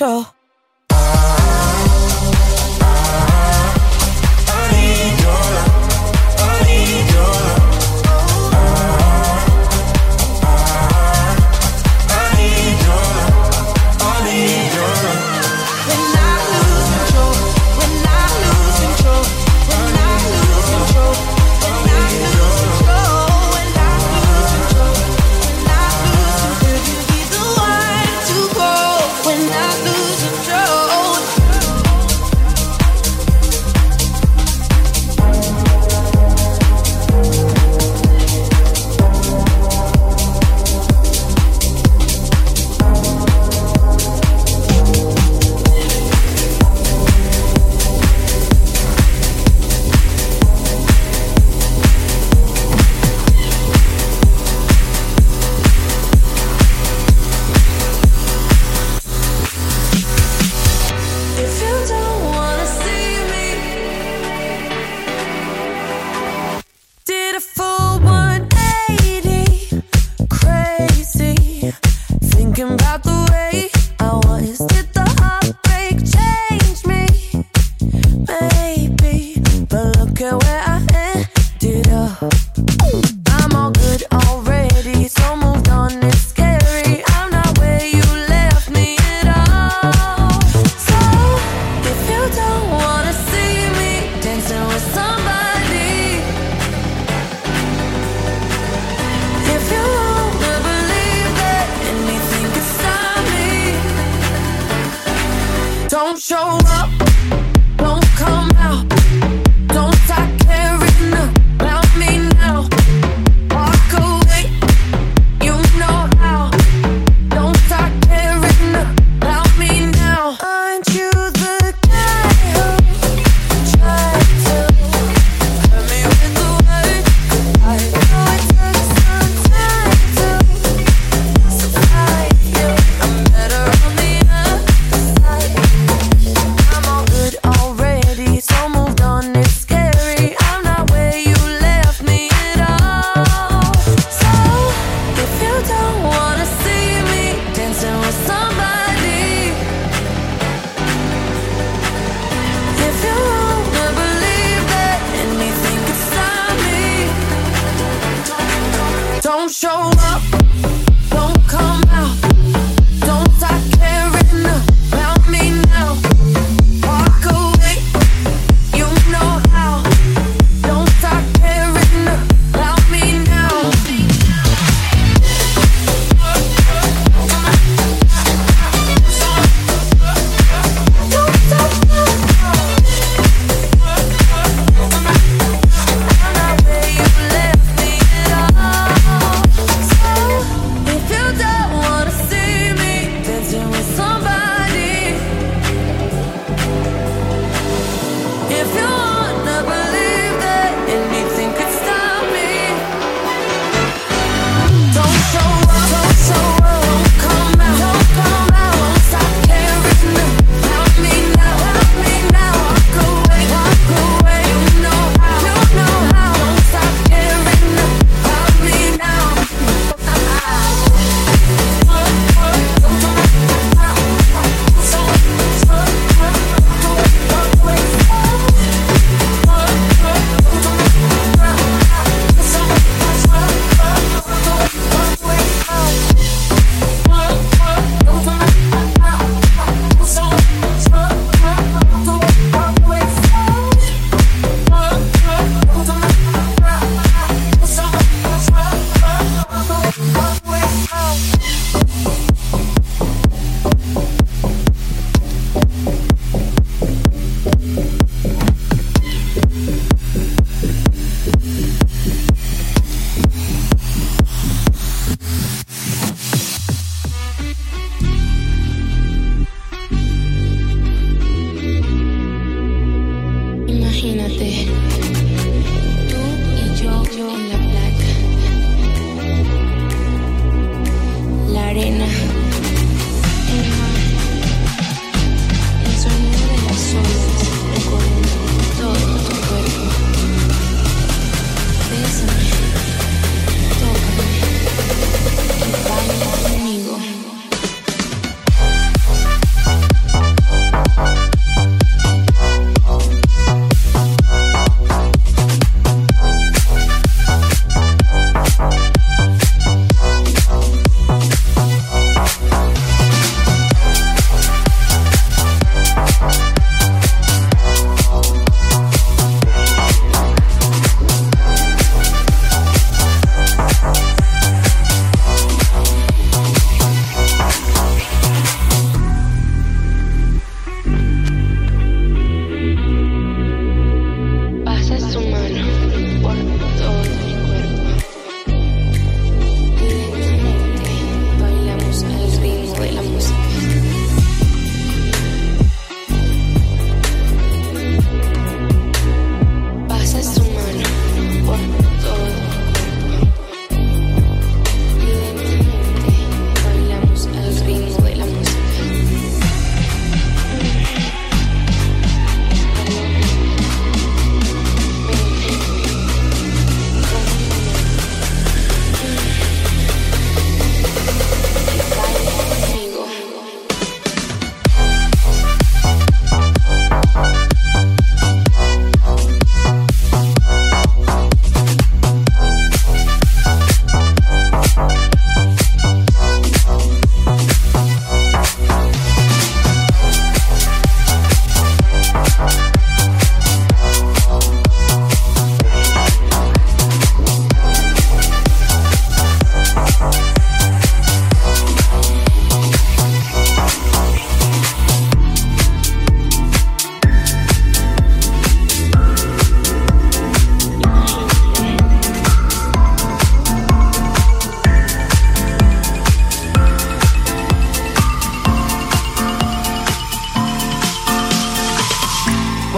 control.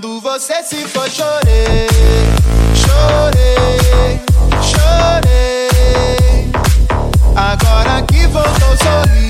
Quando você se foi, chorei, chorei, chorei. Agora que voltou, sorri,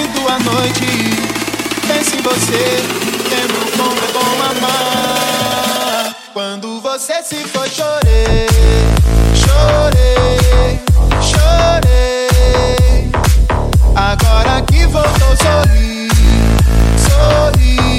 ouvindo a noite. Pensa em você, lembro como é bom amar. Quando você se foi chorei, chorei, chorei. Agora que voltou, sorri, sorri.